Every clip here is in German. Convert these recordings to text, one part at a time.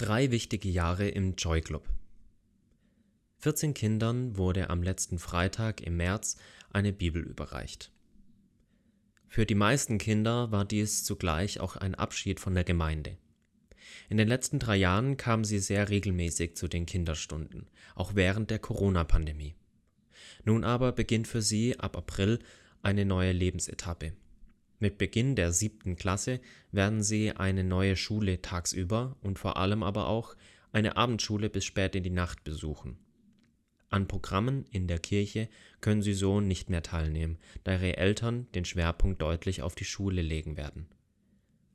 Drei wichtige Jahre im Joy Club. 14 Kindern wurde am letzten Freitag im März eine Bibel überreicht. Für die meisten Kinder war dies zugleich auch ein Abschied von der Gemeinde. In den letzten drei Jahren kamen sie sehr regelmäßig zu den Kinderstunden, auch während der Corona-Pandemie. Nun aber beginnt für sie ab April eine neue Lebensetappe. Mit Beginn der siebten Klasse werden sie eine neue Schule tagsüber und vor allem aber auch eine Abendschule bis spät in die Nacht besuchen. An Programmen in der Kirche können sie so nicht mehr teilnehmen, da ihre Eltern den Schwerpunkt deutlich auf die Schule legen werden.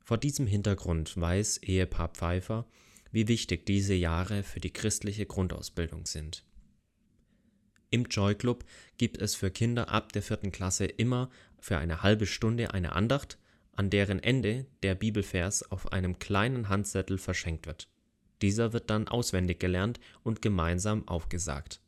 Vor diesem Hintergrund weiß Ehepaar Pfeiffer, wie wichtig diese Jahre für die christliche Grundausbildung sind. Im Joy Club gibt es für Kinder ab der vierten Klasse immer für eine halbe Stunde eine Andacht, an deren Ende der Bibelvers auf einem kleinen Handzettel verschenkt wird. Dieser wird dann auswendig gelernt und gemeinsam aufgesagt.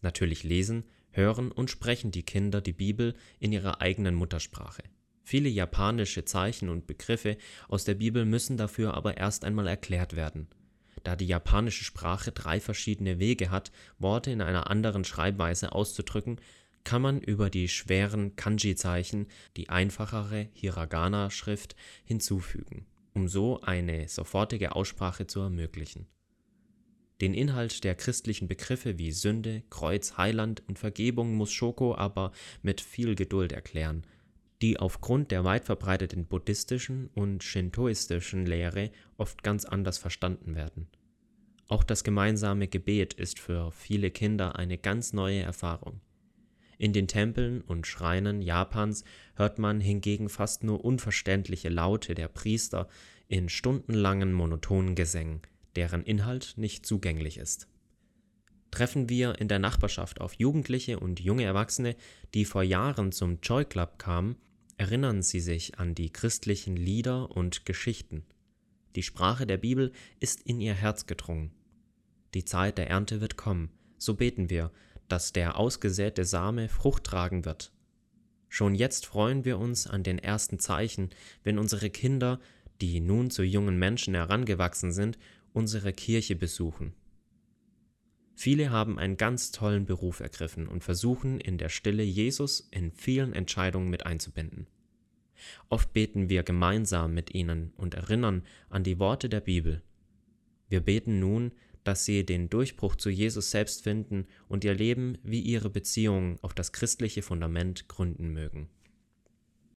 Natürlich lesen, hören und sprechen die Kinder die Bibel in ihrer eigenen Muttersprache. Viele japanische Zeichen und Begriffe aus der Bibel müssen dafür aber erst einmal erklärt werden da die japanische Sprache drei verschiedene Wege hat, Worte in einer anderen Schreibweise auszudrücken, kann man über die schweren Kanji-Zeichen die einfachere Hiragana-Schrift hinzufügen, um so eine sofortige Aussprache zu ermöglichen. Den Inhalt der christlichen Begriffe wie Sünde, Kreuz, Heiland und Vergebung muss Shoko aber mit viel Geduld erklären, die aufgrund der weit verbreiteten buddhistischen und shintoistischen Lehre oft ganz anders verstanden werden. Auch das gemeinsame Gebet ist für viele Kinder eine ganz neue Erfahrung. In den Tempeln und Schreinen Japans hört man hingegen fast nur unverständliche Laute der Priester in stundenlangen monotonen Gesängen, deren Inhalt nicht zugänglich ist. Treffen wir in der Nachbarschaft auf Jugendliche und junge Erwachsene, die vor Jahren zum Joy Club kamen, erinnern sie sich an die christlichen Lieder und Geschichten. Die Sprache der Bibel ist in ihr Herz gedrungen. Die Zeit der Ernte wird kommen, so beten wir, dass der ausgesäte Same Frucht tragen wird. Schon jetzt freuen wir uns an den ersten Zeichen, wenn unsere Kinder, die nun zu jungen Menschen herangewachsen sind, unsere Kirche besuchen. Viele haben einen ganz tollen Beruf ergriffen und versuchen in der Stille Jesus in vielen Entscheidungen mit einzubinden. Oft beten wir gemeinsam mit ihnen und erinnern an die Worte der Bibel. Wir beten nun, dass sie den Durchbruch zu Jesus selbst finden und ihr Leben wie ihre Beziehungen auf das christliche Fundament gründen mögen.